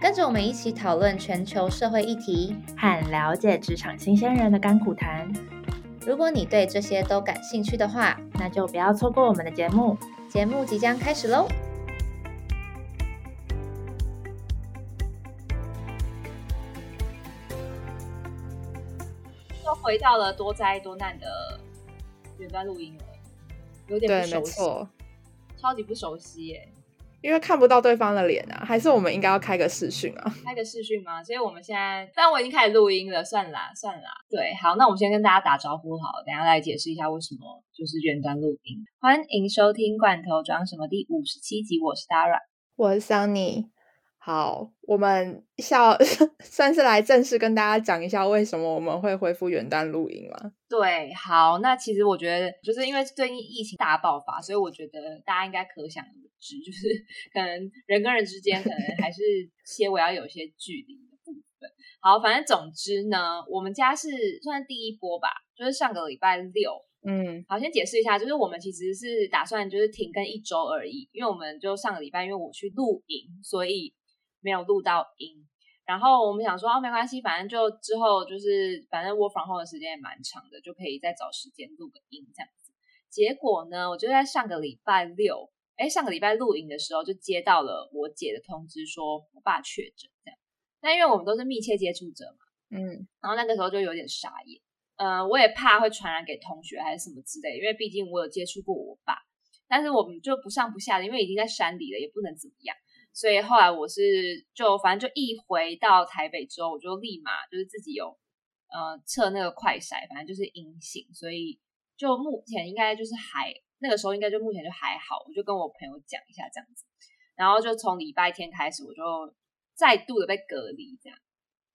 跟着我们一起讨论全球社会议题。和了解职场新鲜人的甘苦谈。如果你对这些都感兴趣的话，那就不要错过我们的节目。节目即将开始喽！又回到了多灾多难的远端录音了，有点不熟悉，超级不熟悉耶。因为看不到对方的脸啊，还是我们应该要开个视讯啊？开个视讯吗？所以我们现在，但我已经开始录音了，算啦算啦。对，好，那我们先跟大家打招呼好了，等下来解释一下为什么就是远端录音。欢迎收听《罐头装什么》第五十七集，我是 Dara。我是 Sunny。好，我们下 算是来正式跟大家讲一下为什么我们会恢复元旦录音了？对，好，那其实我觉得，就是因为最近疫情大爆发，所以我觉得大家应该可想而知，就是 可能人跟人之间可能还是 些微要有一些距离的部分。好，反正总之呢，我们家是算第一波吧，就是上个礼拜六，嗯，好，先解释一下，就是我们其实是打算就是停更一周而已，因为我们就上个礼拜因为我去露营，所以没有录到音。然后我们想说，哦，没关系，反正就之后就是反正我访后的时间也蛮长的，就可以再找时间录个音这样子。结果呢，我就在上个礼拜六，哎，上个礼拜录影的时候就接到了我姐的通知，说我爸确诊这样。那因为我们都是密切接触者嘛，嗯，然后那个时候就有点傻眼。呃，我也怕会传染给同学还是什么之类，因为毕竟我有接触过我爸，但是我们就不上不下的，因为已经在山里了，也不能怎么样。所以后来我是就反正就一回到台北之后，我就立马就是自己有呃测那个快筛，反正就是阴性，所以就目前应该就是还那个时候应该就目前就还好，我就跟我朋友讲一下这样子，然后就从礼拜天开始我就再度的被隔离，这样。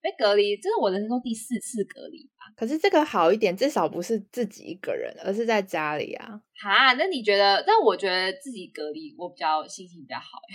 被隔离，这是我人生中第四次隔离吧。可是这个好一点，至少不是自己一个人，而是在家里啊。哈，那你觉得？但我觉得自己隔离，我比较心情比较好。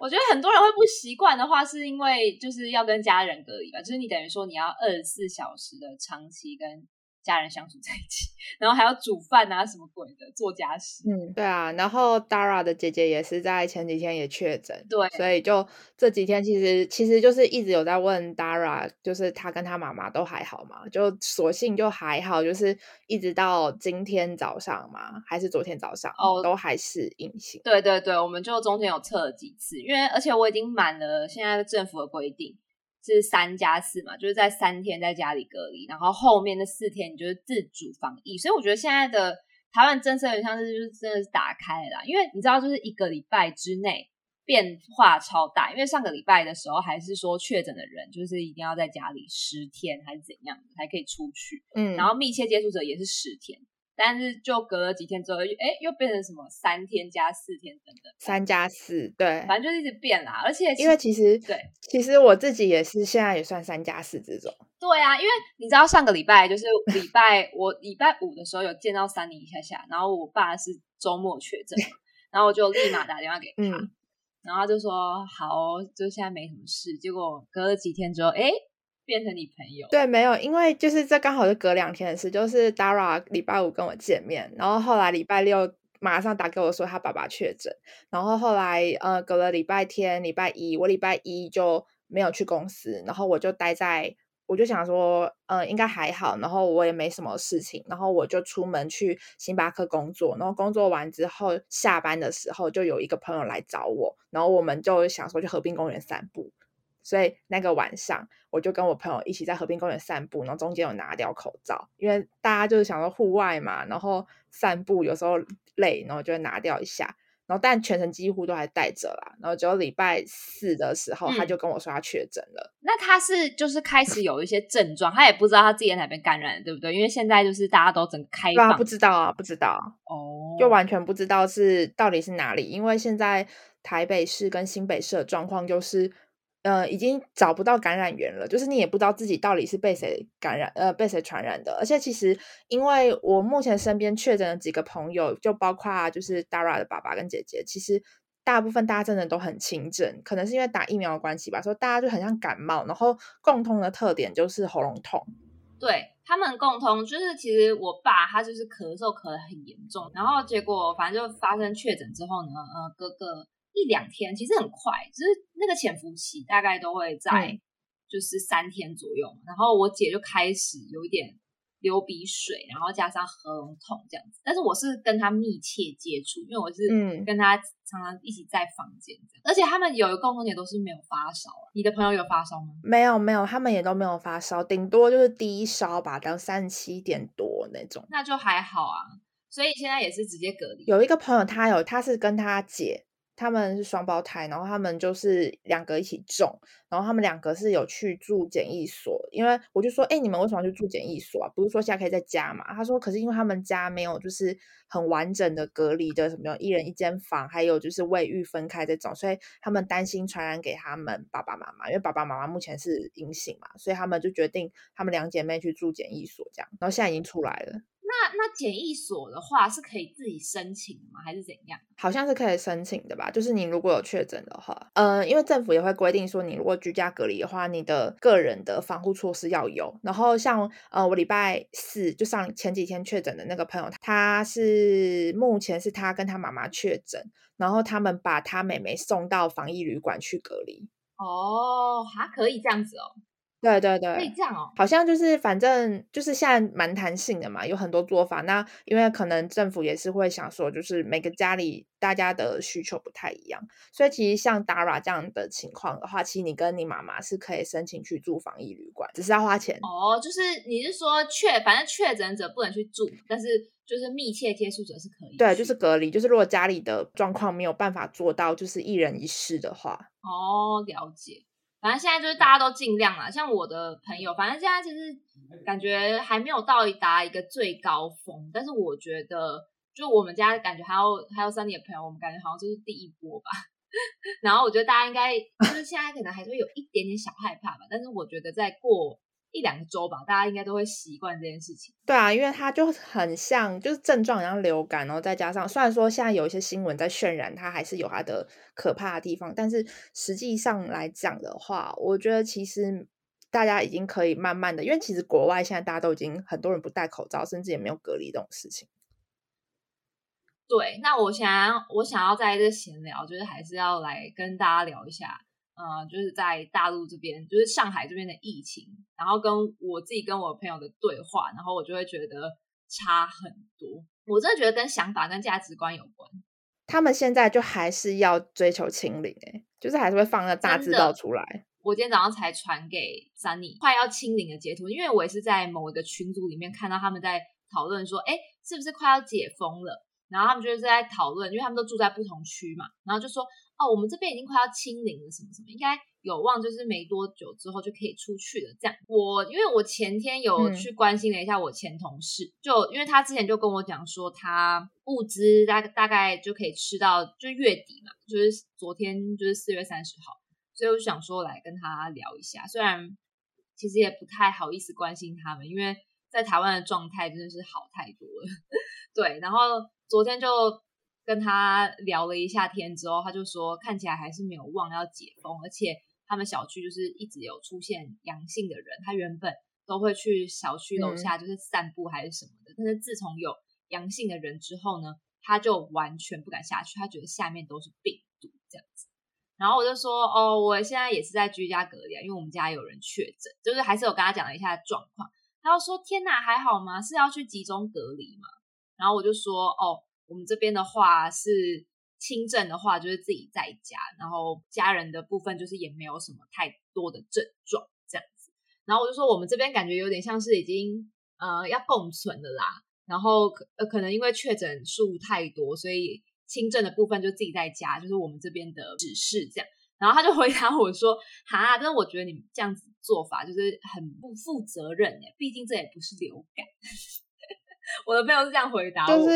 我觉得很多人会不习惯的话，是因为就是要跟家人隔离吧，就是你等于说你要二十四小时的长期跟家人相处在一起，然后还要煮饭啊什么鬼的，做家事。嗯，对啊。然后 Dara 的姐姐也是在前几天也确诊，对所以就这几天其实其实就是一直有在问 Dara，就是她跟她妈妈都还好嘛，就索性就还好，就是一直到今天早上嘛，还是昨天早上，哦都还是阴性。对对对，我们就中间有测了几次，因为而且我已经满了现在政府的规定是三加四嘛，就是在三天在家里隔离，然后后面那四天你就是自主防疫，所以我觉得现在的台湾政策有点像是就是真的是打开了啦，因为你知道就是一个礼拜之内变化超大，因为上个礼拜的时候还是说确诊的人就是一定要在家里十天还是怎样才可以出去，嗯，然后密切接触者也是十天。但是就隔了几天之后，哎，又变成什么三天加四天等等，三加四，对，反正就是一直变啦。而且因为其实对其实我自己也是现在也算三加四这种，对啊，因为你知道上个礼拜就是礼拜我礼拜五的时候有见到三妮一下下，然后我爸是周末确诊，然后我就立马打电话给他，嗯然后他就说好，就现在没什么事。结果隔了几天之后，哎，变成你朋友，对，没有，因为就是这刚好是隔两天的事，就是 Dara 礼拜五跟我见面，然后后来礼拜六马上打给我说他爸爸确诊，然后后来呃隔了礼拜天、礼拜一，我礼拜一就没有去公司，然后我就待在，我就想说，嗯，应该还好，然后我也没什么事情，然后我就出门去星巴克工作，然后工作完之后下班的时候就有一个朋友来找我，然后我们就想说去河滨公园散步。所以那个晚上，我就跟我朋友一起在和平公园散步，然后中间有拿掉口罩，因为大家就是想说户外嘛，然后散步有时候累，然后就会拿掉一下。然后但全程几乎都还戴着啦。然后只有礼拜四的时候，他嗯就跟我说他确诊了。那他是就是开始有一些症状，他也不知道他自己在哪边感染，对不对？因为现在就是大家都整个开不知道啊，不知道，哦，就完全不知道是到底是哪里，因为现在台北市跟新北市的状况就是，呃，已经找不到感染源了，就是你也不知道自己到底是被谁感染，呃，被谁传染的。而且其实，因为我目前身边确诊的几个朋友，就包括就是 Dara 的爸爸跟姐姐，其实大部分大家真的都很轻症，可能是因为打疫苗的关系吧，所以大家就很像感冒，然后共通的特点就是喉咙痛。对他们共通就是，其实我爸他就是咳嗽咳得很严重，然后结果反正就发生确诊之后呢，呃，哥哥。一两天其实很快，就是那个潜伏期大概都会在就是三天左右。然后我姐就开始有一点流鼻水，然后加上喉咙痛这样子。但是我是跟她密切接触，因为我是跟她常常一起在房间这样。而且他们有一个共同点都是没有发烧。你的朋友有发烧吗？没有没有，他们也都没有发烧，顶多就是低烧吧，到三十七点多那种。那就还好啊。所以现在也是直接隔离。有一个朋友，他有他是跟他姐。他们是双胞胎，然后他们就是两个一起种，然后他们两个是有去住检疫所，因为我就说，哎，你们为什么去住检疫所啊？不是说现在可以在家嘛？他说，可是因为他们家没有就是很完整的隔离的什么一人一间房，还有就是卫浴分开这种，所以他们担心传染给他们爸爸妈妈，因为爸爸妈妈目前是阴性嘛，所以他们就决定他们两姐妹去住检疫所这样，然后现在已经出来了。那那检疫所的话是可以自己申请的吗？还是怎样？好像是可以申请的吧。就是你如果有确诊的话，呃，因为政府也会规定说，你如果居家隔离的话，你的个人的防护措施要有。然后像呃，我礼拜四就上前几天确诊的那个朋友，他是目前是他跟他妈妈确诊，然后他们把他妹妹送到防疫旅馆去隔离。哦，还可以这样子哦。对对对，可以这样哦。好像就是反正就是现在蛮弹性的嘛，有很多做法。那因为可能政府也是会想说，就是每个家里大家的需求不太一样，所以其实像 Dara 这样的情况的话，其实你跟你妈妈是可以申请去住防疫旅馆，只是要花钱。哦，就是你是说确，反正确诊者不能去住，但是就是密切接触者是可以。对，就是隔离，就是如果家里的状况没有办法做到，就是一人一室的话。哦，了解。反正现在就是大家都尽量啦，像我的朋友，反正现在其实感觉还没有到达一个最高峰，但是我觉得，就我们家感觉还有还有三年的朋友，我们感觉好像就是第一波吧。然后我觉得大家应该就是现在可能还是会有一点点小害怕吧，但是我觉得在过。一两个周吧，大家应该都会习惯这件事情。对啊，因为它就很像，就是症状像流感，然后再加上，虽然说现在有一些新闻在渲染它，还是有它的可怕的地方，但是实际上来讲的话，我觉得其实大家已经可以慢慢的，因为其实国外现在大家都已经很多人不戴口罩，甚至也没有隔离这种事情。对，那我想我想要在这闲聊，就是还是要来跟大家聊一下。呃，就是在大陆这边，就是上海这边的疫情，然后跟我自己跟我朋友的对话，然后我就会觉得差很多。我真的觉得跟想法跟价值观有关。他们现在就还是要追求清零，哎，就是还是会放那大字报出来。我今天早上才传给 Sunny 快要清零的截图，因为我也是在某一个群组里面看到他们在讨论说，哎，是不是快要解封了？然后他们就是在讨论，因为他们都住在不同区嘛，然后就说。哦，我们这边已经快要清零了，什么什么，应该有望就是没多久之后就可以出去了。这样，我因为我前天有去关心了一下我前同事，就因为他之前就跟我讲说，他物资大大概就可以吃到就月底嘛，就是昨天就是四月三十号，所以我就想说来跟他聊一下。虽然其实也不太好意思关心他们，因为在台湾的状态真的是好太多了。对，然后昨天就。跟他聊了一下天之后，他就说看起来还是没有忘要解封，而且他们小区就是一直有出现阳性的人，他原本都会去小区楼下就是散步还是什么的，但是自从有阳性的人之后呢，他就完全不敢下去，他觉得下面都是病毒这样子。然后我就说哦，我现在也是在居家隔离，因为我们家有人确诊，就是还是有跟他讲了一下状况。他就说天哪，还好吗？是要去集中隔离吗？然后我就说哦。我们这边的话是轻症的话，就是自己在家，然后家人的部分就是也没有什么太多的症状这样子。然后我就说，我们这边感觉有点像是已经呃要共存的啦。然后呃可能因为确诊数太多，所以轻症的部分就自己在家，就是我们这边的指示这样。然后他就回答我说：“哈，但是我觉得你这样子做法就是很不负责任诶，毕竟这也不是流感。”我的朋友是这样回答我。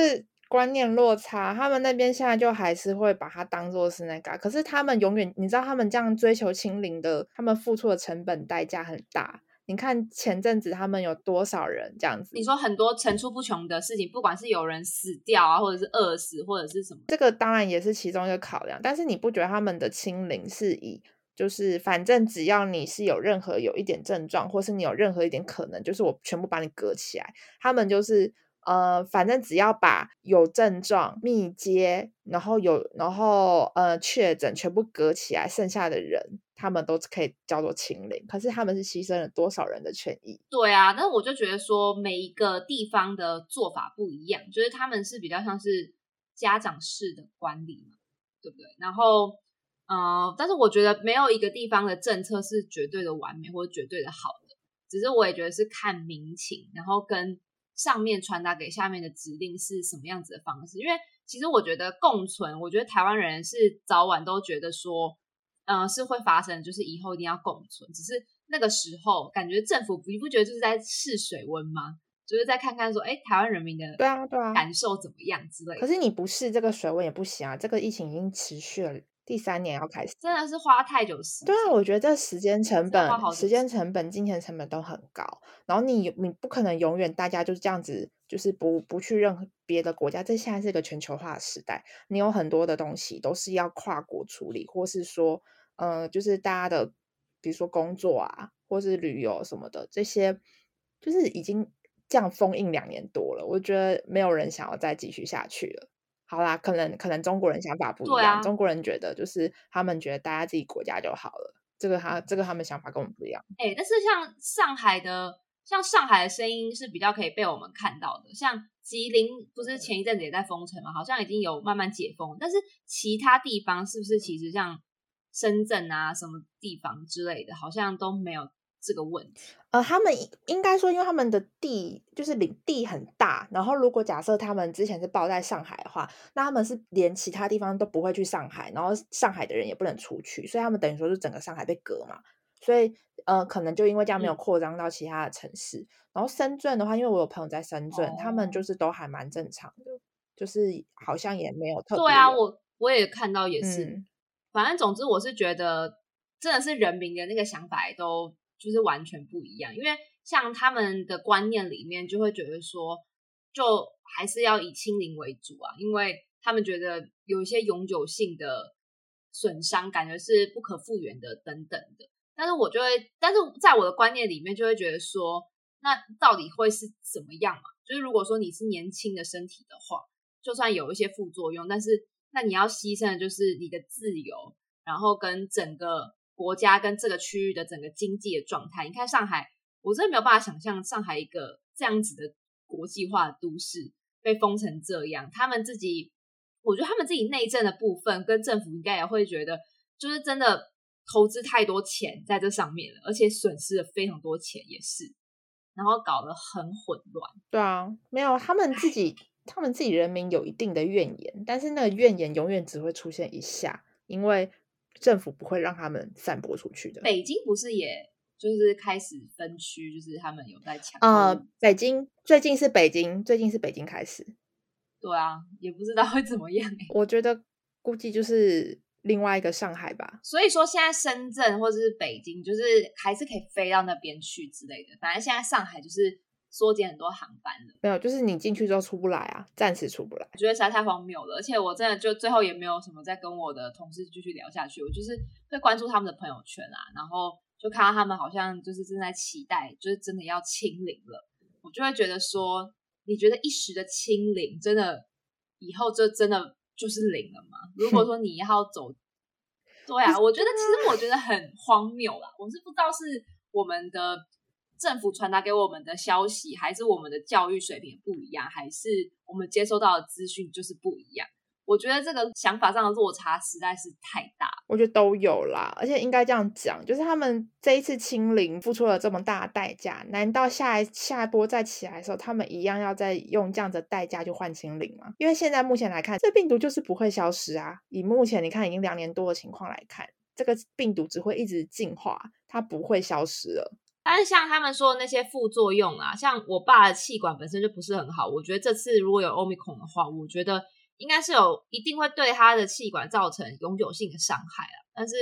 观念落差，他们那边现在就还是会把它当做是那个，可是他们永远，你知道他们这样追求清零的，他们付出的成本代价很大。你看前阵子他们有多少人这样子？你说很多层出不穷的事情，不管是有人死掉啊，或者是饿死，或者是什么，这个当然也是其中一个考量。但是你不觉得他们的清零是以就是反正只要你是有任何有一点症状，或是你有任何一点可能，就是我全部把你隔起来。他们就是呃，反正只要把有症状、密接，然后有然后呃确诊全部隔起来，剩下的人。他们都可以叫做清零，可是他们是牺牲了多少人的权益？对啊，但是我就觉得说每一个地方的做法不一样，就是他们是比较像是家长式的管理嘛，对不对？然后，嗯，但是我觉得没有一个地方的政策是绝对的完美或者绝对的好的，只是我也觉得是看民情，然后跟上面传达给下面的指令是什么样子的方式。因为其实我觉得共存，我觉得台湾人是早晚都觉得说。嗯，是会发生，就是以后一定要共存。只是那个时候，感觉政府你不觉得就是在试水温吗？就是在看看说，哎，台湾人民的对啊对啊感受怎么样之类。可是你不试这个水温也不行啊，这个疫情已经持续了第三年要开始，真的是花太久时间。对啊，我觉得这时间成本、时间成本、金钱成本都很高。然后你你不可能永远大家就是这样子，就是不不去任何别的国家。这现在是一个全球化的时代，你有很多的东西都是要跨国处理，或是说。呃，就是大家的，比如说工作啊，或是旅游什么的，这些就是已经这样封印两年多了，我觉得没有人想要再继续下去了。好啦，可能可能中国人想法不一样，中国人觉得就是他们觉得待在自己国家就好了，这个他这个他们想法跟我们不一样。哎，但是像上海的，像上海的声音是比较可以被我们看到的，像吉林不是前一阵子也在封城嘛，好像已经有慢慢解封，但是其他地方是不是其实像？深圳啊，什么地方之类的，好像都没有这个问题。呃，他们应该说，因为他们的地就是领地很大，然后如果假设他们之前是报在上海的话，那他们是连其他地方都不会去上海，然后上海的人也不能出去，所以他们等于说是整个上海被隔嘛。所以呃，可能就因为这样没有扩张到其他的城市。然后深圳的话，因为我有朋友在深圳，他们就是都还蛮正常的，就是好像也没有特别。对啊，我我也看到也是。反正总之，我是觉得真的是人民的那个想法都就是完全不一样，因为像他们的观念里面就会觉得说，就还是要以清零为主啊，因为他们觉得有一些永久性的损伤，感觉是不可复原的等等的。但是我就会，但是在我的观念里面就会觉得说，那到底会是怎么样嘛？就是如果说你是年轻的身体的话，就算有一些副作用，但是。那你要牺牲的就是你的自由，然后跟整个国家跟这个区域的整个经济的状态。你看上海，我真的没有办法想象上海一个这样子的国际化的都市被封成这样。他们自己，我觉得他们自己内政的部分跟政府应该也会觉得，就是真的投资太多钱在这上面了，而且损失了非常多钱也是，然后搞得很混乱。对啊，没有他们自己。他们自己人民有一定的怨言，但是那个怨言永远只会出现一下，因为政府不会让他们散播出去的。北京不是也就是开始分区，就是他们有在抢。呃，北京最近是北京，最近是北京开始。对啊，也不知道会怎么样。我觉得估计就是另外一个上海吧。所以说现在深圳或者是北京，就是还是可以飞到那边去之类的。反正现在上海就是。缩减很多航班了，没有，就是你进去之后出不来啊，暂时出不来。我觉得实在太荒谬了，而且我真的就最后也没有什么再跟我的同事继续聊下去。我就是会关注他们的朋友圈啊，然后就看到他们好像就是正在期待，就是真的要清零了。我就会觉得说，你觉得一时的清零真的以后就真的就是零了吗？如果 说你要走，对啊，我觉得其实我觉得很荒谬啦。我是不知道是我们的。政府传达给我们的消息，还是我们的教育水平不一样，还是我们接收到的资讯就是不一样？我觉得这个想法上的落差实在是太大。我觉得都有啦，而且应该这样讲，就是他们这一次清零付出了这么大的代价，难道下一下一波再起来的时候，他们一样要再用这样的代价去换清零吗？因为现在目前来看，这病毒就是不会消失啊。以目前你看已经两年多的情况来看，这个病毒只会一直进化，它不会消失了。但是像他们说的那些副作用啊，像我爸的气管本身就不是很好，我觉得这次如果有 omicron 的话，我觉得应该是有一定会对他的气管造成永久性的伤害啊。但是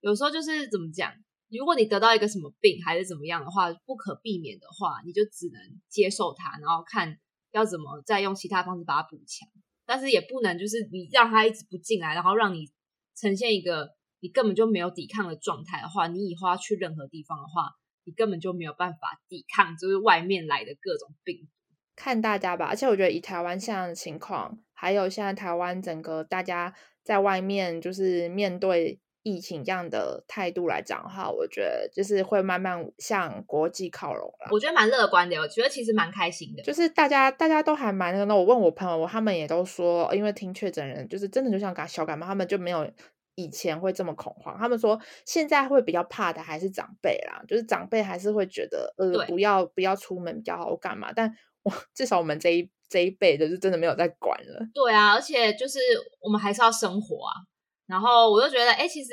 有时候就是怎么讲，如果你得到一个什么病还是怎么样的话，不可避免的话，你就只能接受它，然后看要怎么再用其他方式把它补强。但是也不能就是你让它一直不进来，然后让你呈现一个你根本就没有抵抗的状态的话，你以后要去任何地方的话。你根本就没有办法抵抗，就是外面来的各种病毒。看大家吧，而且我觉得以台湾现在的情况，还有现在台湾整个大家在外面就是面对疫情这样的态度来讲的话，我觉得就是会慢慢向国际靠拢了。我觉得蛮乐观的，我觉得其实蛮开心的。就是大家大家都还蛮那个，我问我朋友，他们也都说，因为听确诊人就是真的就像感小感冒，他们就没有。以前会这么恐慌，他们说现在会比较怕的还是长辈啦，就是长辈还是会觉得呃不要不要出门比较好干嘛，但我至少我们这一这一辈的就真的没有在管了。对啊，而且就是我们还是要生活啊。然后我就觉得，哎，其实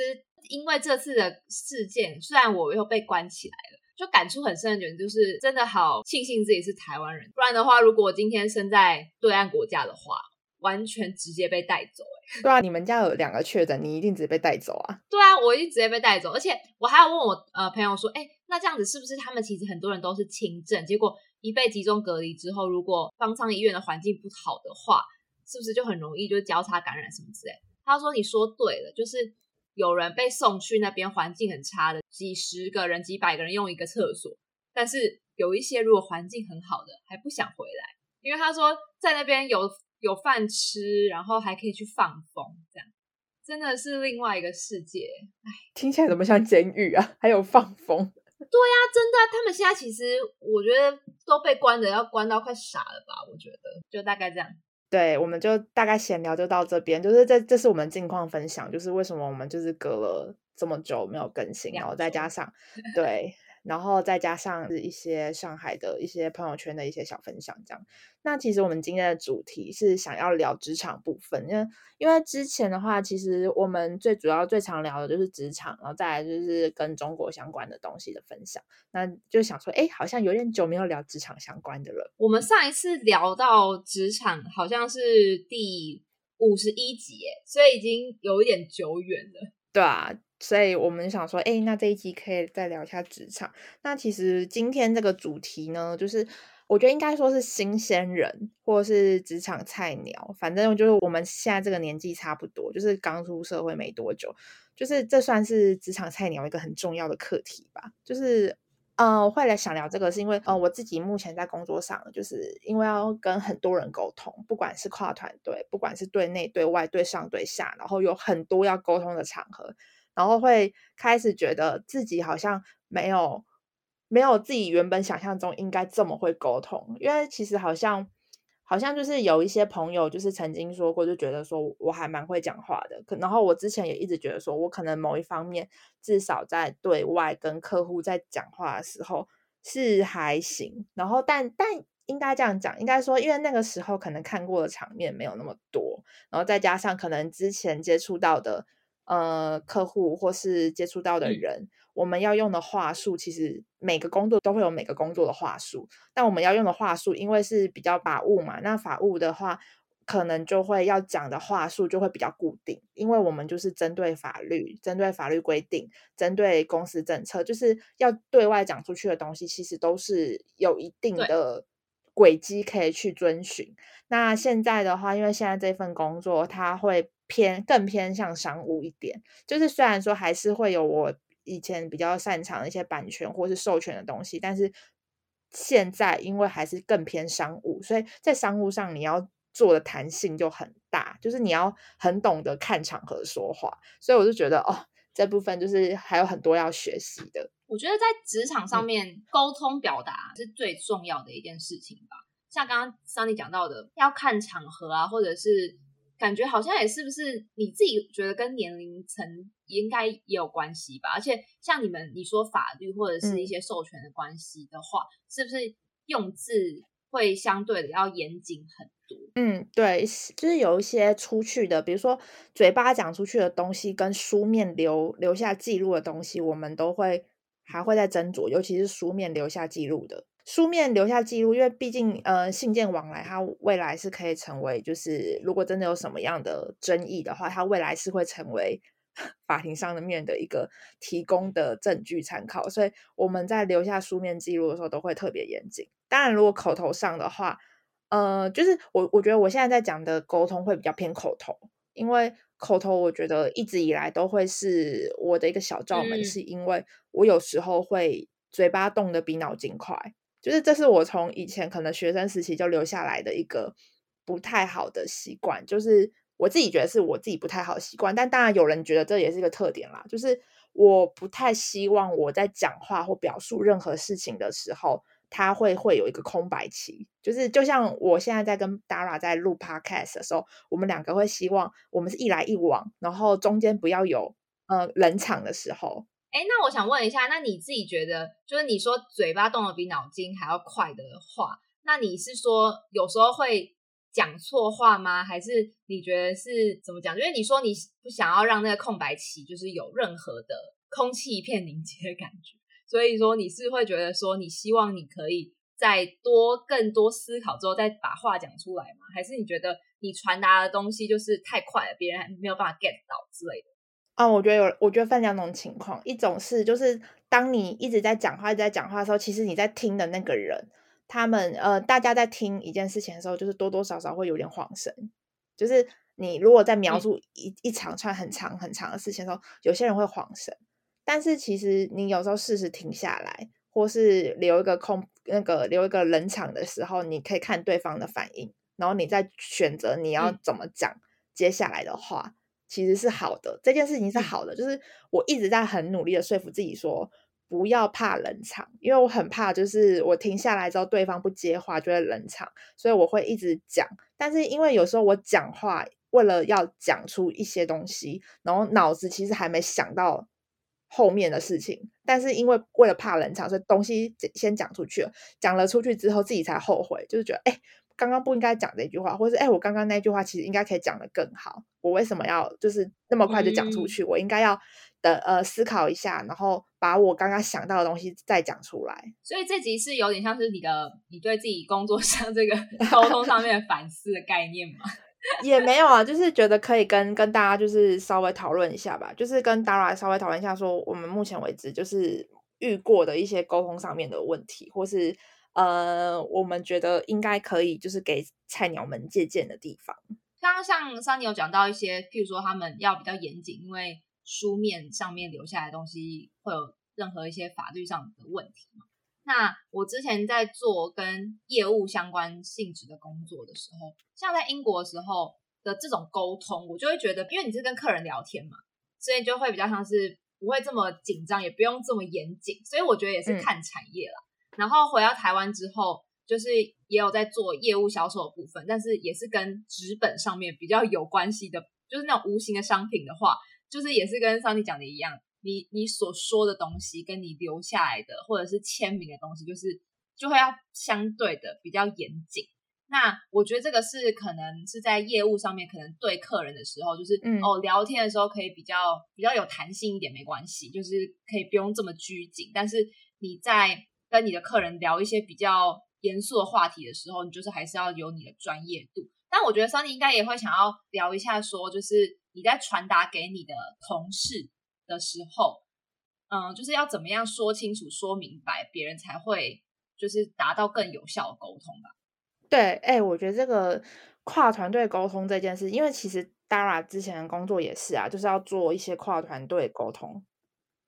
因为这次的事件，虽然我又被关起来了，就感触很深的点就是真的好庆幸自己是台湾人，不然的话，如果今天生在对岸国家的话。完全直接被带走，哎，对啊，你们家有两个确诊，你一定直接被带走啊？对啊，我一定直接被带走，而且我还要问我呃朋友说，哎，那这样子是不是他们其实很多人都是轻症，结果一被集中隔离之后，如果方舱医院的环境不好的话，是不是就很容易就交叉感染什么之类？他说你说对了，就是有人被送去那边环境很差的，几十个人、几百个人用一个厕所，但是有一些如果环境很好的还不想回来，因为他说在那边有。有饭吃，然后还可以去放风，这样真的是另外一个世界。哎，听起来怎么像监狱啊？还有放风？对呀，真的，他们现在其实我觉得都被关的要关到快傻了吧？我觉得就大概这样。对，我们就大概闲聊就到这边，就是这这是我们近况分享，就是为什么我们就是隔了这么久没有更新，然后再加上 对。然后再加上是一些上海的一些朋友圈的一些小分享，这样。那其实我们今天的主题是想要聊职场部分，因为因为之前的话，其实我们最主要最常聊的就是职场，然后再来就是跟中国相关的东西的分享。那就想说，哎，好像有点久没有聊职场相关的了。我们上一次聊到职场，好像是第五十一集，哎，所以已经有一点久远了。对啊。所以我们想说，哎，那这一集可以再聊一下职场。那其实今天这个主题呢，就是我觉得应该说是新鲜人，或是职场菜鸟，反正就是我们现在这个年纪差不多，就是刚出社会没多久，就是这算是职场菜鸟一个很重要的课题吧。就是，呃，会来想聊这个，是因为，呃，我自己目前在工作上，就是因为要跟很多人沟通，不管是跨团队，不管是对内对外、对上对下，然后有很多要沟通的场合。然后会开始觉得自己好像没有没有自己原本想象中应该这么会沟通，因为其实好像好像就是有一些朋友就是曾经说过，就觉得说我还蛮会讲话的。可然后我之前也一直觉得说我可能某一方面至少在对外跟客户在讲话的时候是还行。然后但但应该这样讲，应该说因为那个时候可能看过的场面没有那么多，然后再加上可能之前接触到的。呃，客户或是接触到的人，我们要用的话术，其实每个工作都会有每个工作的话术。但我们要用的话术，因为是比较法务嘛，那法务的话，可能就会要讲的话术就会比较固定，因为我们就是针对法律、针对法律规定、针对公司政策，就是要对外讲出去的东西，其实都是有一定的轨迹可以去遵循。那现在的话，因为现在这份工作，它会。偏更偏向商务一点，就是虽然说还是会有我以前比较擅长的一些版权或是授权的东西，但是现在因为还是更偏商务，所以在商务上你要做的弹性就很大，就是你要很懂得看场合说话，所以我就觉得哦，这部分就是还有很多要学习的。我觉得在职场上面沟通表达是最重要的一件事情吧，像刚刚桑尼讲到的，要看场合啊，或者是。感觉好像也是不是你自己觉得跟年龄层应该也有关系吧？而且像你们你说法律或者是一些授权的关系的话，是不是用字会相对的要严谨很多？嗯，对，就是有一些出去的，比如说嘴巴讲出去的东西跟书面留留下记录的东西，我们都会还会再斟酌，尤其是书面留下记录的。书面留下记录，因为毕竟呃信件往来，它未来是可以成为，就是如果真的有什么样的争议的话，它未来是会成为 法庭上的面的一个提供的证据参考。所以我们在留下书面记录的时候，都会特别严谨。当然，如果口头上的话，呃，就是我我觉得我现在在讲的沟通会比较偏口头，因为口头我觉得一直以来都会是我的一个小罩门，是因为我有时候会嘴巴动得比脑筋快。就是这是我从以前可能学生时期就留下来的一个不太好的习惯，就是我自己觉得是我自己不太好习惯，但当然有人觉得这也是一个特点啦。就是我不太希望我在讲话或表述任何事情的时候，他会会有一个空白期。就是就像我现在在跟 Dara 在录 Podcast 的时候，我们两个会希望我们是一来一往，然后中间不要有呃冷场的时候。哎，那我想问一下，那你自己觉得，就是你说嘴巴动的比脑筋还要快的话，那你是说有时候会讲错话吗？还是你觉得是怎么讲？因为你说你不想要让那个空白期就是有任何的空气一片凝结的感觉，所以说你是会觉得说你希望你可以再多更多思考之后再把话讲出来吗？还是你觉得你传达的东西就是太快了，别人还没有办法 get 到之类的？啊，我觉得有，我觉得分两种情况，一种是就是当你一直在讲话，一直在讲话的时候，其实你在听的那个人，他们呃，大家在听一件事情的时候，就是多多少少会有点晃神。就是你如果在描述一一长串很长很长的事情的时候，有些人会晃神。但是其实你有时候适时停下来，或是留一个空，那个留一个冷场的时候，你可以看对方的反应，然后你再选择你要怎么讲接下来的话。其实是好的，这件事情是好的，就是我一直在很努力的说服自己说不要怕冷场，因为我很怕就是我停下来之后对方不接话就会冷场，所以我会一直讲。但是因为有时候我讲话为了要讲出一些东西，然后脑子其实还没想到后面的事情，但是因为为了怕冷场，所以东西先讲出去了，讲了出去之后自己才后悔，就是觉得哎。刚刚不应该讲这句话，或者是哎，我刚刚那句话其实应该可以讲的更好。我为什么要就是那么快就讲出去？我应该要等呃思考一下，然后把我刚刚想到的东西再讲出来。所以这集是有点像是你的你对自己工作上这个 沟通上面反思的概念吗？也没有啊，就是觉得可以跟跟大家就是稍微讨论一下吧，就是跟 Dara 稍微讨论一下，说我们目前为止就是遇过的一些沟通上面的问题，或是。呃，我们觉得应该可以，就是给菜鸟们借鉴的地方。刚刚像桑尼有讲到一些，譬如说他们要比较严谨，因为书面上面留下来的东西会有任何一些法律上的问题嘛。那我之前在做跟业务相关性质的工作的时候，像在英国的时候的这种沟通，我就会觉得，因为你是跟客人聊天嘛，所以就会比较像是不会这么紧张，也不用这么严谨。所以我觉得也是看产业啦。然后回到台湾之后，就是也有在做业务销售的部分，但是也是跟纸本上面比较有关系的，就是那种无形的商品的话，就是也是跟上帝讲的一样，你你所说的东西，跟你留下来的或者是签名的东西，就是就会要相对的比较严谨。那我觉得这个是可能是在业务上面，可能对客人的时候，就是哦聊天的时候可以比较比较有弹性一点，没关系，就是可以不用这么拘谨。但是你在跟你的客人聊一些比较严肃的话题的时候，你就是还是要有你的专业度。但我觉得 Sunny 应该也会想要聊一下，说就是你在传达给你的同事的时候，嗯，就是要怎么样说清楚、说明白，别人才会就是达到更有效的沟通吧。对，哎，我觉得这个跨团队沟通这件事，因为其实 Dara 之前的工作也是啊，就是要做一些跨团队沟通。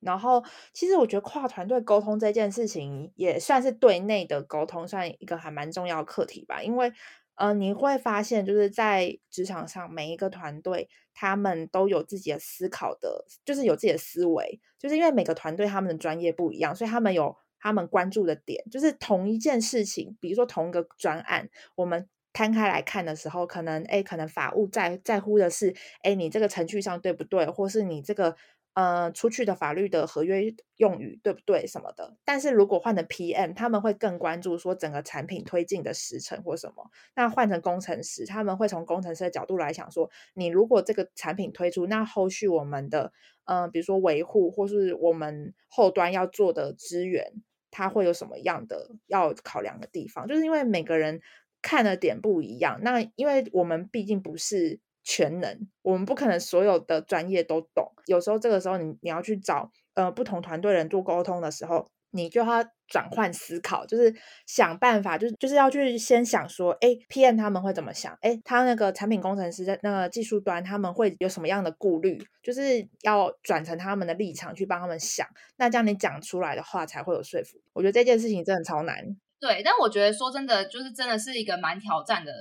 然后，其实我觉得跨团队沟通这件事情也算是对内的沟通，算一个还蛮重要的课题吧。因为，呃，你会发现，就是在职场上，每一个团队他们都有自己的思考的，就是有自己的思维。就是因为每个团队他们的专业不一样，所以他们有他们关注的点。就是同一件事情，比如说同一个专案，我们摊开来看的时候，可能哎，可能法务在在乎的是，哎，你这个程序上对不对，或是你这个。呃出去的法律的合约用语对不对什么的。但是如果换成 PM，他们会更关注说整个产品推进的时程或什么。那换成工程师，他们会从工程师的角度来想说，你如果这个产品推出，那后续我们的嗯，比如说维护或是我们后端要做的资源，它会有什么样的要考量的地方？就是因为每个人看的点不一样，那因为我们毕竟不是全能，我们不可能所有的专业都懂。有时候这个时候，你你要去找呃不同团队人做沟通的时候。你就要转换思考，就是想办法，就是就是要去先想说，哎，PM 他们会怎么想？哎，他那个产品工程师在那个技术端他们会有什么样的顾虑？就是要转成他们的立场去帮他们想，那这样你讲出来的话才会有说服。我觉得这件事情真的超难。对，但我觉得说真的，就是真的是一个蛮挑战的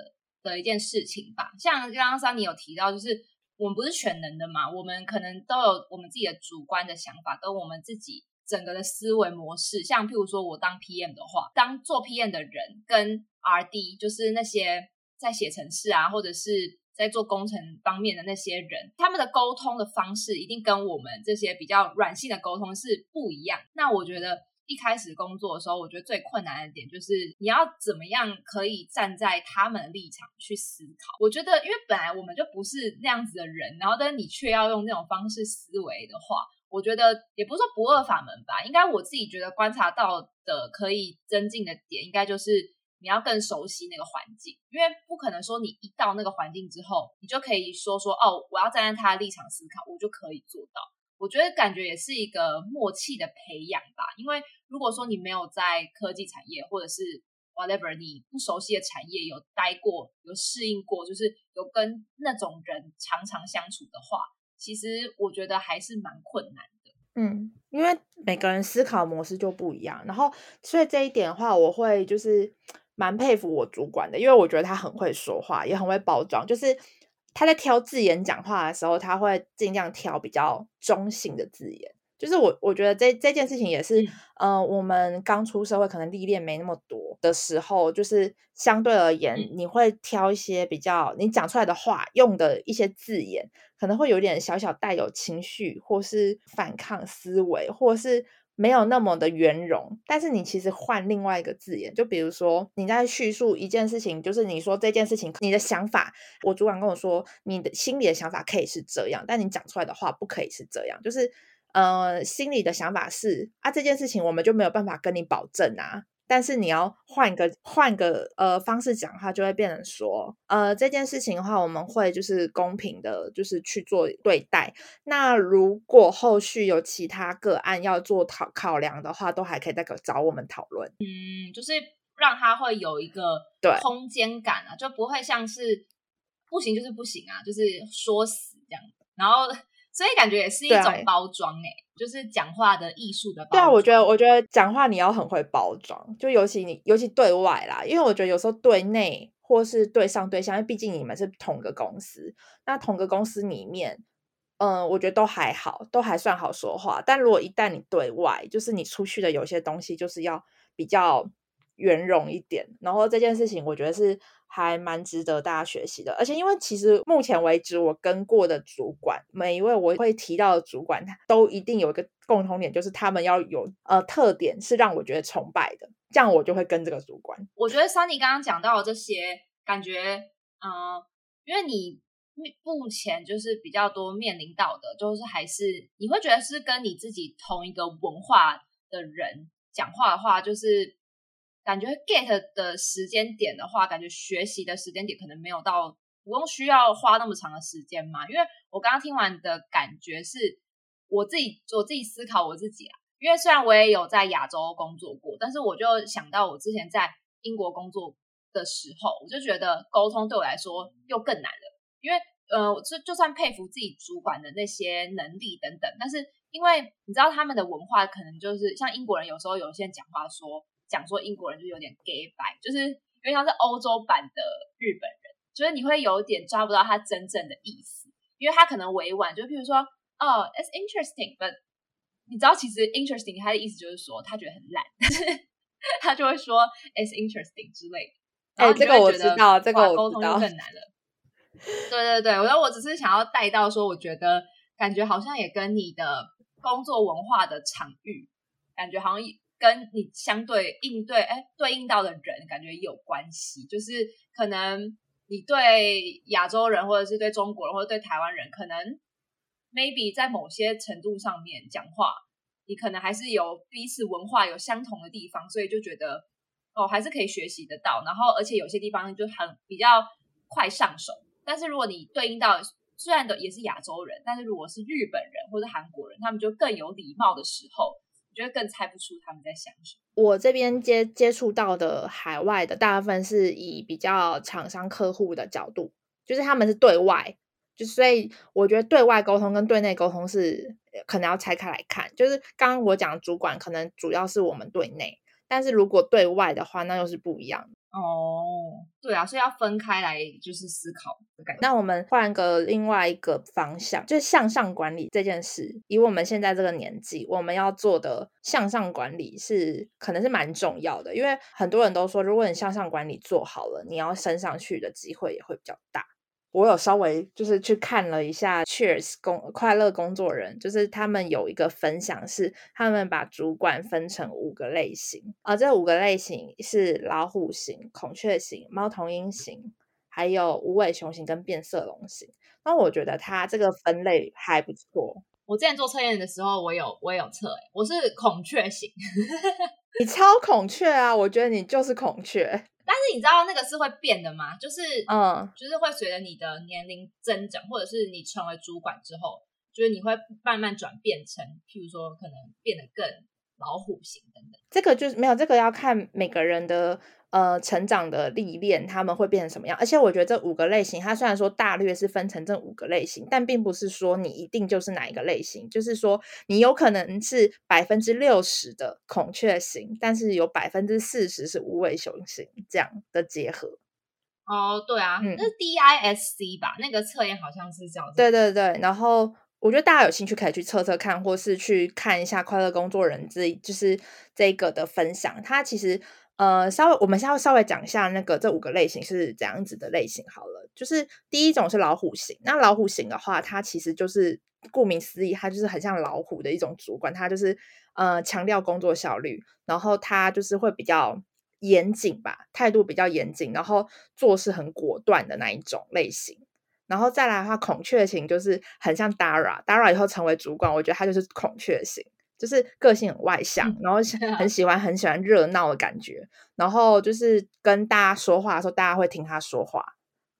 的一件事情吧。像刚刚桑尼有提到，就是我们不是全能的嘛，我们可能都有我们自己的主观的想法，跟我们自己。整个的思维模式，像譬如说我当 PM 的话，当做 PM 的人跟 RD，就是那些在写程式啊，或者是在做工程方面的那些人，他们的沟通的方式一定跟我们这些比较软性的沟通是不一样。那我觉得一开始工作的时候，我觉得最困难的点就是你要怎么样可以站在他们的立场去思考。我觉得，因为本来我们就不是那样子的人，然后但是你却要用那种方式思维的话。我觉得也不是说不二法门吧，应该我自己觉得观察到的可以增进的点，应该就是你要更熟悉那个环境，因为不可能说你一到那个环境之后，你就可以说说哦，我要站在他的立场思考，我就可以做到。我觉得感觉也是一个默契的培养吧，因为如果说你没有在科技产业或者是 whatever 你不熟悉的产业有待过、有适应过，就是有跟那种人常常相处的话。其实我觉得还是蛮困难的，嗯，因为每个人思考模式就不一样，然后所以这一点的话，我会就是蛮佩服我主管的，因为我觉得他很会说话，也很会包装，就是他在挑字眼讲话的时候，他会尽量挑比较中性的字眼。就是我，我觉得这这件事情也是，嗯，我们刚出社会，可能历练没那么多的时候，就是相对而言，你会挑一些比较你讲出来的话用的一些字眼，可能会有点小小带有情绪，或是反抗思维，或是没有那么的圆融。但是你其实换另外一个字眼，就比如说你在叙述一件事情，就是你说这件事情，你的想法，我主管跟我说，你的心里的想法可以是这样，但你讲出来的话不可以是这样，就是。呃，心里的想法是啊，这件事情我们就没有办法跟你保证啊。但是你要换个换个呃方式讲话，就会变成说，呃，这件事情的话，我们会就是公平的，就是去做对待。那如果后续有其他个案要做考考量的话，都还可以再找我们讨论。嗯，就是让他会有一个对空间感啊，就不会像是不行就是不行啊，就是说死这样。然后。所以感觉也是一种包装诶，就是讲话的艺术的包。对啊，我觉得，我觉得讲话你要很会包装，就尤其你，尤其对外啦，因为我觉得有时候对内或是对上对下，因为毕竟你们是同个公司，那同个公司里面，嗯，我觉得都还好，都还算好说话。但如果一旦你对外，就是你出去的有些东西，就是要比较圆融一点。然后这件事情，我觉得是。还蛮值得大家学习的，而且因为其实目前为止我跟过的主管，每一位我会提到的主管，他都一定有一个共同点，就是他们要有呃特点是让我觉得崇拜的，这样我就会跟这个主管。我觉得 Sunny 刚刚讲到的这些，感觉嗯，因为你目前就是比较多面临到的，就是还是你会觉得是跟你自己同一个文化的人讲话的话，就是。感觉 get 的时间点的话，感觉学习的时间点可能没有到不用需要花那么长的时间嘛。因为我刚刚听完的感觉是，我自己我自己思考我自己啊。因为虽然我也有在亚洲工作过，但是我就想到我之前在英国工作的时候，我就觉得沟通对我来说又更难了。因为呃，就就算佩服自己主管的那些能力等等，但是因为你知道他们的文化可能就是像英国人，有时候有些人讲话说。讲说英国人就有点 gay 白，就是因为他是欧洲版的日本人，就是你会有点抓不到他真正的意思，因为他可能委婉，就譬如说，哦，it's interesting，but 你知道其实 interesting 他的意思就是说他觉得很烂，但是 他就会说 it's interesting 之类的。哎，这个我知道，这个沟通就更难了。对对对，我说我只是想要带到说，我觉得感觉好像也跟你的工作文化的场域，感觉好像跟你相对应对，哎，对应到的人感觉有关系。就是可能你对亚洲人，或者是对中国人，或者对台湾人，可能 maybe 在某些程度上面讲话，你可能还是有彼此文化有相同的地方，所以就觉得哦，还是可以学习得到。然后，而且有些地方就很比较快上手。但是如果你对应到虽然的也是亚洲人，但是如果是日本人或者韩国人，他们就更有礼貌的时候，我觉得更猜不出他们在想什么。我这边接接触到的海外的大部分是以比较厂商客户的角度，就是他们是对外，就所以我觉得对外沟通跟对内沟通是可能要拆开来看。就是刚刚我讲主管可能主要是我们对内，但是如果对外的话，那又是不一样。哦，对啊，所以要分开来就是思考的感觉。那我们换个另外一个方向，就是向上管理这件事。以我们现在这个年纪，我们要做的向上管理是可能是蛮重要的，因为很多人都说，如果你向上管理做好了，你要升上去的机会也会比较大。我有稍微就是去看了一下，Cheers 工快乐工作人，就是他们有一个分享是，他们把主管分成五个类型啊，这五个类型是老虎型、孔雀型、猫头鹰型，还有无尾熊型跟变色龙型。那我觉得它这个分类还不错。我之前做测验的时候，我有我有测，我是孔雀型，你超孔雀啊！我觉得你就是孔雀。但是你知道那个是会变的吗？就是，嗯，就是会随着你的年龄增长，或者是你成为主管之后，就是你会慢慢转变成，譬如说可能变得更老虎型等等。这个就是没有，这个要看每个人的。呃，成长的历练，他们会变成什么样？而且我觉得这五个类型，它虽然说大略是分成这五个类型，但并不是说你一定就是哪一个类型。就是说，你有可能是百分之六十的孔雀型，但是有百分之四十是无尾熊型这样的结合。哦，对啊，那是 DISC 吧？那个测验好像是这样。对对对，然后我觉得大家有兴趣可以去测测看，或是去看一下快乐工作人这就是这个的分享。它其实。呃，稍微我们先要稍微讲一下那个这五个类型是怎样子的类型好了。就是第一种是老虎型，那老虎型的话，它其实就是顾名思义，它就是很像老虎的一种主管，它就是呃强调工作效率，然后他就是会比较严谨吧，态度比较严谨，然后做事很果断的那一种类型。然后再来的话，孔雀型就是很像 Dara，Dara 以后成为主管，我觉得他就是孔雀型。就是个性很外向，然后很喜欢很喜欢热闹的感觉，然后就是跟大家说话的时候，大家会听他说话，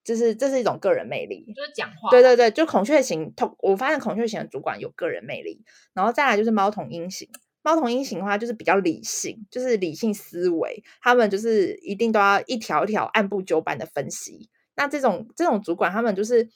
就是这是一种个人魅力，就是讲话。对对对，就孔雀型，同我发现孔雀型的主管有个人魅力，然后再来就是猫头鹰型，猫头鹰型的话就是比较理性，就是理性思维，他们就是一定都要一条一条按部就班的分析。那这种这种主管，他们就是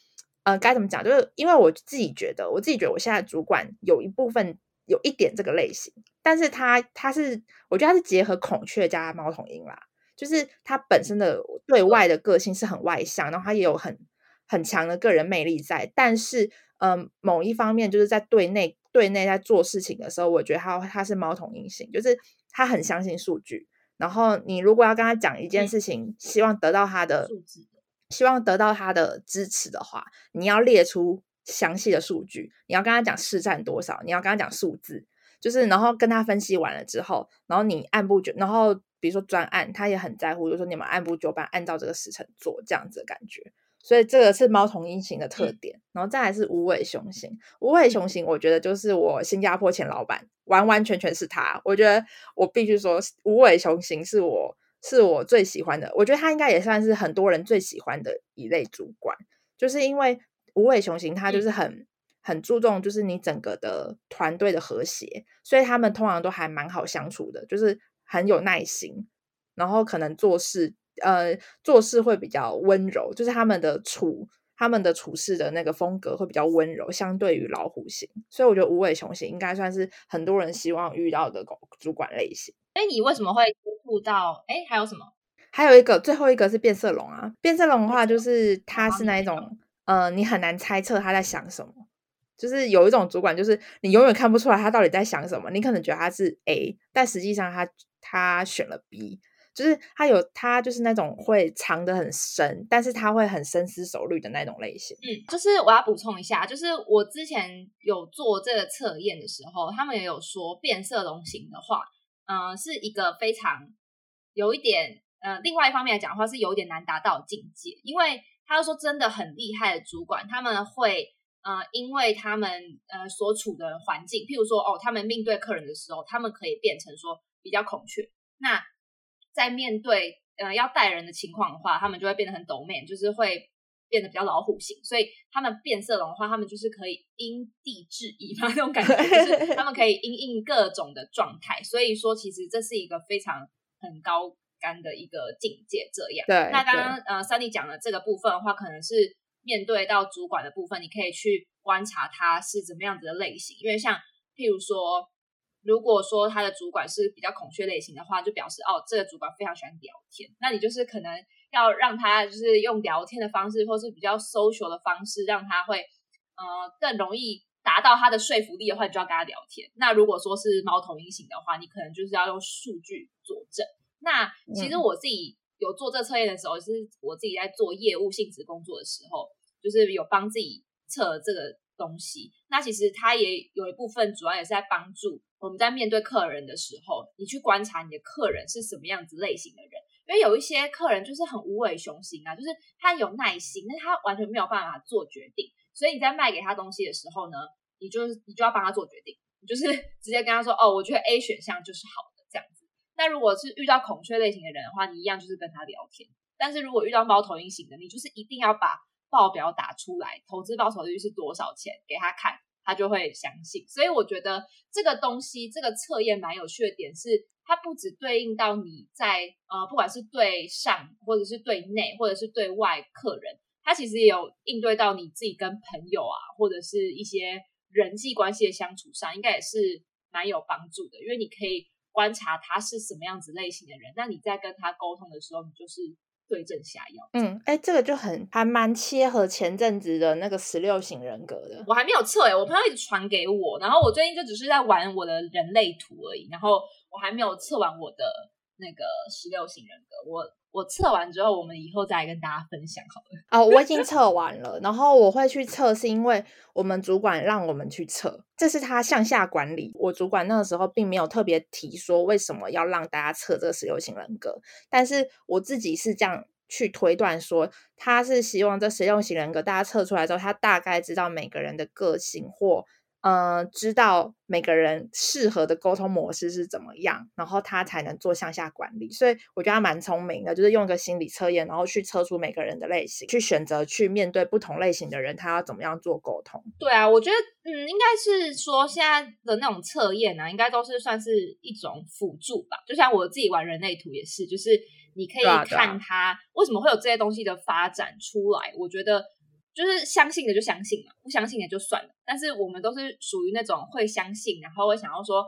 呃该怎么讲？就是因为我自己觉得，我自己觉得我现在主管有一部分。有一点这个类型，但是他他是我觉得他是结合孔雀加猫头鹰啦，就是他本身的对外的个性是很外向，然后他也有很很强的个人魅力在，但是嗯，某一方面就是在对内对内在做事情的时候，我觉得他他是猫头鹰型，就是他很相信数据，然后你如果要跟他讲一件事情，希望得到他的希望得到他的支持的话，你要列出。详细的数据，你要跟他讲市占多少，你要跟他讲数字，就是然后跟他分析完了之后，然后你按部就，然后比如说专案，他也很在乎，就说你们按部就班，按照这个时辰做这样子的感觉。所以这个是猫头鹰型的特点，然后再来是无尾熊型。无尾熊型，我觉得就是我新加坡前老板，完完全全是他。我觉得我必须说，无尾熊型是我是我最喜欢的。我觉得他应该也算是很多人最喜欢的一类主管，就是因为。无尾熊型，他就是很很注重，就是你整个的团队的和谐，所以他们通常都还蛮好相处的，就是很有耐心，然后可能做事，呃，做事会比较温柔，就是他们的处，他们的处事的那个风格会比较温柔，相对于老虎型，所以我觉得无尾熊型应该算是很多人希望遇到的狗主管类型。哎，你为什么会接触到？哎，还有什么？还有一个，最后一个是变色龙啊！变色龙的话，就是它是那一种。呃，你很难猜测他在想什么，就是有一种主管，就是你永远看不出来他到底在想什么。你可能觉得他是 A，但实际上他他选了 B，就是他有他就是那种会藏得很深，但是他会很深思熟虑的那种类型。嗯，就是我要补充一下，就是我之前有做这个测验的时候，他们也有说变色龙型的话，嗯、是一个非常有一点呃，另外一方面来讲的话是有点难达到境界，因为他说真的很厉害的主管，他们会呃，因为他们呃所处的环境，譬如说哦，他们面对客人的时候，他们可以变成说比较孔雀。那在面对呃要带人的情况的话，他们就会变得很抖 man，就是会变得比较老虎型。所以他们变色龙的话，他们就是可以因地制宜嘛，那种感觉，就是 他们可以因应各种的状态。所以说，其实这是一个非常很高干的一个境界。这样，对，那刚刚呃，Sunny 讲的这个部分的话，可能是面对到主管的部分，你可以去观察他是怎么样子的类型，因为像譬如说，如果说他的主管是比较孔雀类型的话，就表示哦，这个主管非常喜欢聊天，那你就是可能要让他就是用聊天的方式，或是比较 social 的方式，让他会呃更容易。达到他的说服力的话，你就要跟他聊天。那如果说是猫头鹰型的话，你可能就是要用数据佐证。那其实我自己有做这测验的时候，是我自己在做业务性质工作的时候，就是有帮自己测这个东西。那其实它也有一部分主要也是在帮助我们在面对客人的时候，你去观察你的客人是什么样子类型的人。因为有一些客人就是很无尾熊型啊，就是他有耐心，但是他完全没有办法做决定。所以你在卖给他东西的时候呢，你就你就要帮他做决定，你就是 直接跟他说，哦，我觉得 A 选项就是好的这样子。那如果是遇到孔雀类型的人的话，你一样就是跟他聊天。但是如果遇到猫头鹰型的，你就是一定要把报表打出来，投资报酬率是多少钱给他看，他就会相信。所以我觉得这个东西，这个测验蛮有趣的点是，它不只对应到你在呃，不管是对上或者是对内或者是对外客人。它其实也有应对到你自己跟朋友啊，或者是一些人际关系的相处上，应该也是蛮有帮助的。因为你可以观察他是什么样子类型的人，那你在跟他沟通的时候，你就是对症下药。嗯，哎，这个就很还蛮切合前阵子的那个十六型人格的。我还没有测哎，我朋友一直传给我，然后我最近就只是在玩我的人类图而已，然后我还没有测完我的那个十六型人格。我我测完之后，我们以后再来跟大家分享好了。哦，我已经测完了，然后我会去测，是因为我们主管让我们去测，这是他向下管理。我主管那个时候并没有特别提说为什么要让大家测这个十六型人格，但是我自己是这样去推断说，他是希望这十六型人格大家测出来之后，他大概知道每个人的个性或。呃，知道每个人适合的沟通模式是怎么样，然后他才能做向下管理。所以我觉得他蛮聪明的，就是用一个心理测验，然后去测出每个人的类型，去选择去面对不同类型的人，他要怎么样做沟通。对啊，我觉得嗯，应该是说现在的那种测验啊，应该都是算是一种辅助吧。就像我自己玩人类图也是，就是你可以看他为什么会有这些东西的发展出来。我觉得。就是相信的就相信嘛，不相信的就算了。但是我们都是属于那种会相信，然后会想要说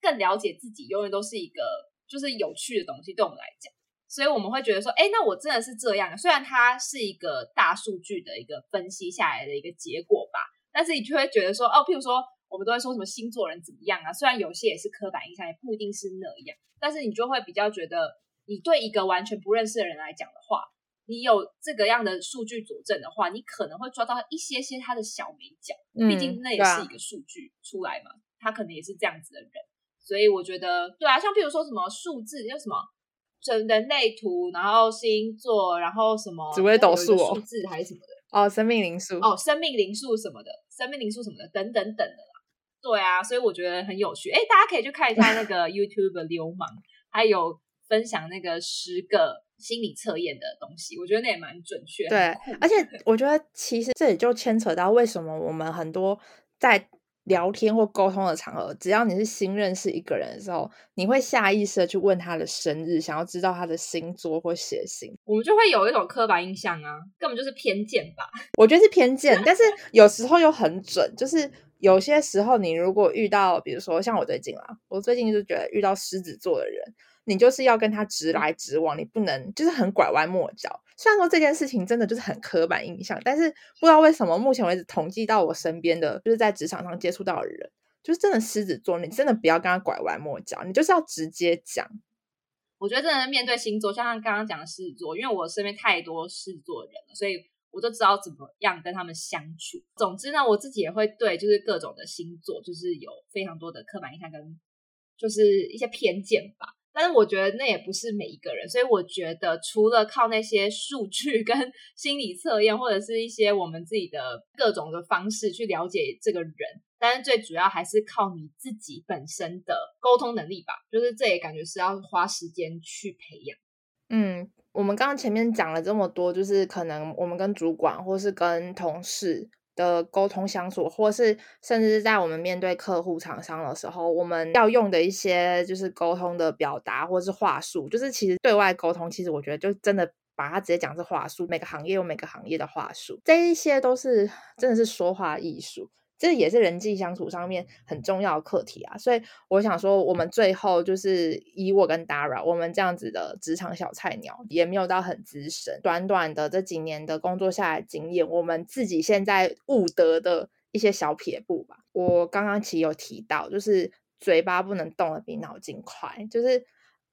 更了解自己，永远都是一个就是有趣的东西，对我们来讲。所以我们会觉得说，哎，那我真的是这样。虽然它是一个大数据的一个分析下来的一个结果吧，但是你就会觉得说，哦，譬如说我们都会说什么星座人怎么样啊？虽然有些也是刻板印象，也不一定是那样，但是你就会比较觉得，你对一个完全不认识的人来讲的话。你有这个样的数据佐证的话，你可能会抓到一些些他的小美角，毕竟那也是一个数据出来嘛，他可能也是这样子的人，所以我觉得对啊，像譬如说什么数字，叫什么人人类图，然后星座，然后什么紫微斗数数字还是什么的哦，生命灵数。哦，生命灵数什么的，生命灵数什么的等等等的啦，对啊，所以我觉得很有趣，哎，大家可以去看一下那个 YouTube 流氓，还有分享那个十个。心理测验的东西，我觉得那也蛮准确。对，而且我觉得其实这也就牵扯到为什么我们很多在聊天或沟通的场合，只要你是新认识一个人的时候，你会下意识的去问他的生日，想要知道他的星座或血型，我们就会有一种刻板印象啊，根本就是偏见吧？我觉得是偏见，但是有时候又很准，就是有些时候你如果遇到，比如说像我最近啦，我最近就觉得遇到狮子座的人。你就是要跟他直来直往，你不能就是很拐弯抹角。虽然说这件事情真的就是很刻板印象，但是不知道为什么，目前为止统计到我身边的，就是在职场上接触到的人，就是真的狮子座，你真的不要跟他拐弯抹角，你就是要直接讲。我觉得真的面对星座，像刚刚讲的狮子座，因为我身边太多狮子座的人了，所以我就知道怎么样跟他们相处。总之呢，我自己也会对就是各种的星座，就是有非常多的刻板印象跟就是一些偏见吧。但是我觉得那也不是每一个人，所以我觉得除了靠那些数据 跟心理测验，或者是一些我们自己的各种的方式去了解这个人，但是最主要还是靠你自己本身的沟通能力吧。就是这也感觉是要花时间去培养。嗯，我们刚刚前面讲了这么多，就是可能我们跟主管或是跟同事。的沟通相处，或是甚至是在我们面对客户、厂商的时候，我们要用的一些就是沟通的表达或是话术，就是其实对外沟通，其实我觉得就真的把它直接讲是话术，每个行业有每个行业的话术，这一些都是真的是说话艺术。这也是人际相处上面很重要的课题啊，所以我想说，我们最后就是以我跟 Dara，我们这样子的职场小菜鸟，也没有到很资深，短短的这几年的工作下来经验，我们自己现在悟得的一些小撇步吧。我刚刚其实有提到，就是嘴巴不能动的比脑筋快，就是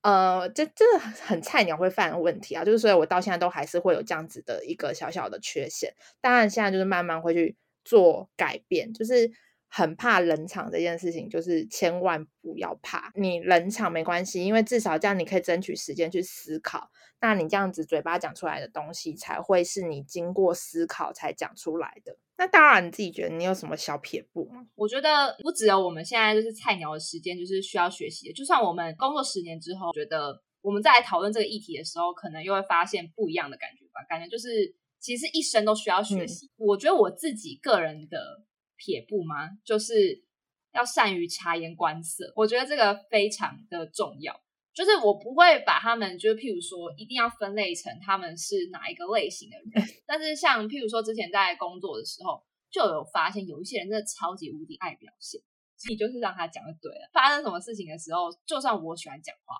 呃，这这很菜鸟会犯的问题啊，就是所以我到现在都还是会有这样子的一个小小的缺陷，当然现在就是慢慢会去。做改变就是很怕冷场这件事情，就是千万不要怕。你冷场没关系，因为至少这样你可以争取时间去思考。那你这样子嘴巴讲出来的东西，才会是你经过思考才讲出来的。那当然，你自己觉得你有什么小撇步吗？我觉得不只有我们现在就是菜鸟的时间，就是需要学习的。就算我们工作十年之后，觉得我们在讨论这个议题的时候，可能又会发现不一样的感觉吧。感觉就是。其实一生都需要学习。我觉得我自己个人的撇步嘛，就是要善于察言观色。我觉得这个非常的重要。就是我不会把他们，就是譬如说，一定要分类成他们是哪一个类型的人。但是像譬如说，之前在工作的时候，就有发现有一些人真的超级无敌爱表现。你就是让他讲就对了。发生什么事情的时候，就算我喜欢讲话，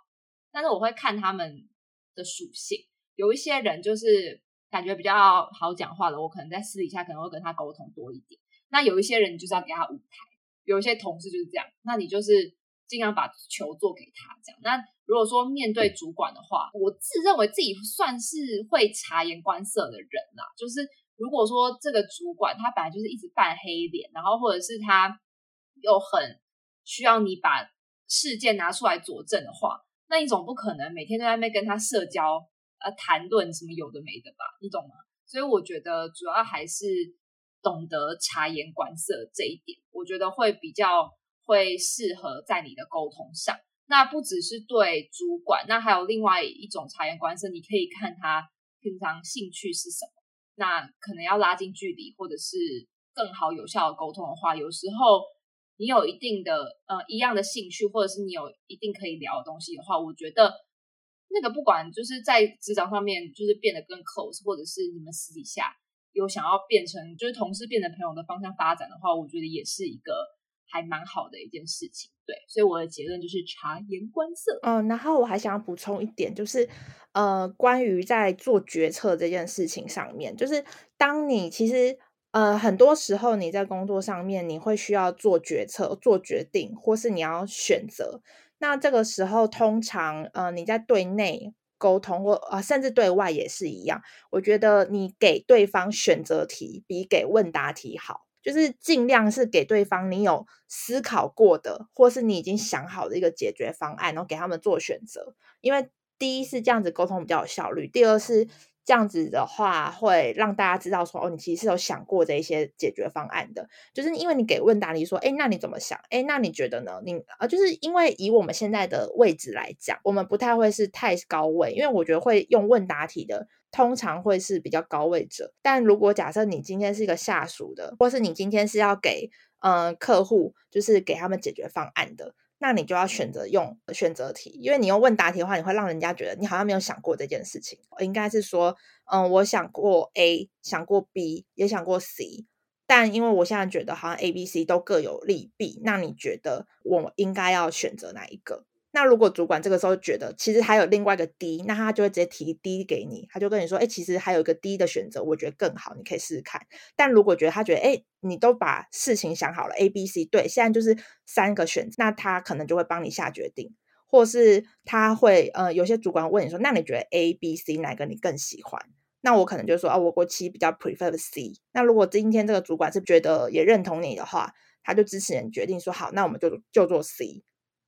但是我会看他们的属性。有一些人就是。感觉比较好讲话的，我可能在私底下可能会跟他沟通多一点。那有一些人就是要给他舞台，有一些同事就是这样。那你就是尽量把球做给他这样。那如果说面对主管的话，我自认为自己算是会察言观色的人啦。就是如果说这个主管他本来就是一直扮黑脸，然后或者是他又很需要你把事件拿出来佐证的话，那你总不可能每天都在那跟他社交。呃，谈论什么有的没的吧，你懂吗？所以我觉得主要还是懂得察言观色这一点，我觉得会比较会适合在你的沟通上。那不只是对主管，那还有另外一种察言观色，你可以看他平常兴趣是什么。那可能要拉近距离，或者是更好有效的沟通的话，有时候你有一定的呃一样的兴趣，或者是你有一定可以聊的东西的话，我觉得。那个不管就是在职场上面，就是变得更 close，或者是你们私底下有想要变成就是同事变成朋友的方向发展的话，我觉得也是一个还蛮好的一件事情。对，所以我的结论就是察言观色。嗯，然后我还想要补充一点，就是呃，关于在做决策这件事情上面，就是当你其实呃很多时候你在工作上面你会需要做决策、做决定，或是你要选择。那这个时候，通常呃，你在对内沟通，或啊，甚至对外也是一样。我觉得你给对方选择题比给问答题好，就是尽量是给对方你有思考过的，或是你已经想好的一个解决方案，然后给他们做选择。因为第一是这样子沟通比较有效率，第二是。这样子的话，会让大家知道说，哦，你其实是有想过这一些解决方案的。就是因为你给问答题说，哎，那你怎么想？哎，那你觉得呢？你啊，就是因为以我们现在的位置来讲，我们不太会是太高位，因为我觉得会用问答题的，通常会是比较高位者。但如果假设你今天是一个下属的，或是你今天是要给嗯客户，就是给他们解决方案的。那你就要选择用选择题，因为你用问答题的话，你会让人家觉得你好像没有想过这件事情。应该是说，嗯，我想过 A，想过 B，也想过 C，但因为我现在觉得好像 A、B、C 都各有利弊，那你觉得我应该要选择哪一个？那如果主管这个时候觉得其实还有另外一个 D，那他就会直接提 D 给你，他就跟你说，哎，其实还有一个 D 的选择，我觉得更好，你可以试试看。但如果觉得他觉得，哎，你都把事情想好了，A、B、C 对，现在就是三个选择，那他可能就会帮你下决定。或是他会呃有些主管问你说，那你觉得 A、B、C 哪个你更喜欢？那我可能就说啊，我我其实比较 prefer C。那如果今天这个主管是觉得也认同你的话，他就支持你决定说好，那我们就就做 C。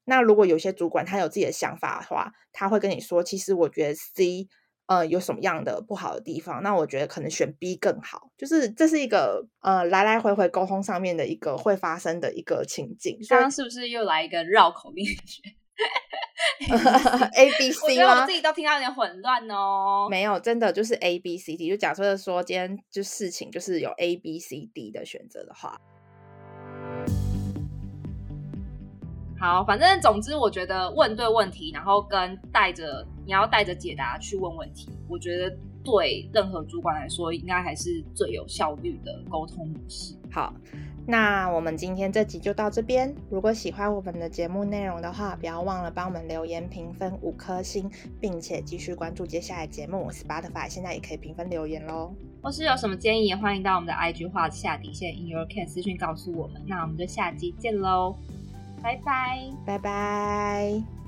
那如果有些主管他有自己的想法的话，他会跟你说，其实我觉得 C。呃，有什么样的不好的地方？那我觉得可能选 B 更好。就是这是一个呃来来回回沟通上面的一个会发生的一个情景。刚刚是不是又来一个绕口令？A B C 吗？我自己都听到有点混乱哦。没有，真的就是 A B C D。就假设说今天就事情就是有 A B C D 的选择的话。好，反正总之，我觉得问对问题，然后跟带着你要带着解答去问问题，我觉得对任何主管来说，应该还是最有效率的沟通模式。好，那我们今天这集就到这边。如果喜欢我们的节目内容的话，不要忘了帮我们留言评分五颗星，并且继续关注接下来节目。Spotify 现在也可以评分留言喽。或是有什么建议，也欢迎到我们的 IG 画下底线 In Your Can 私讯告诉我们。那我们就下集见喽。拜拜，拜拜。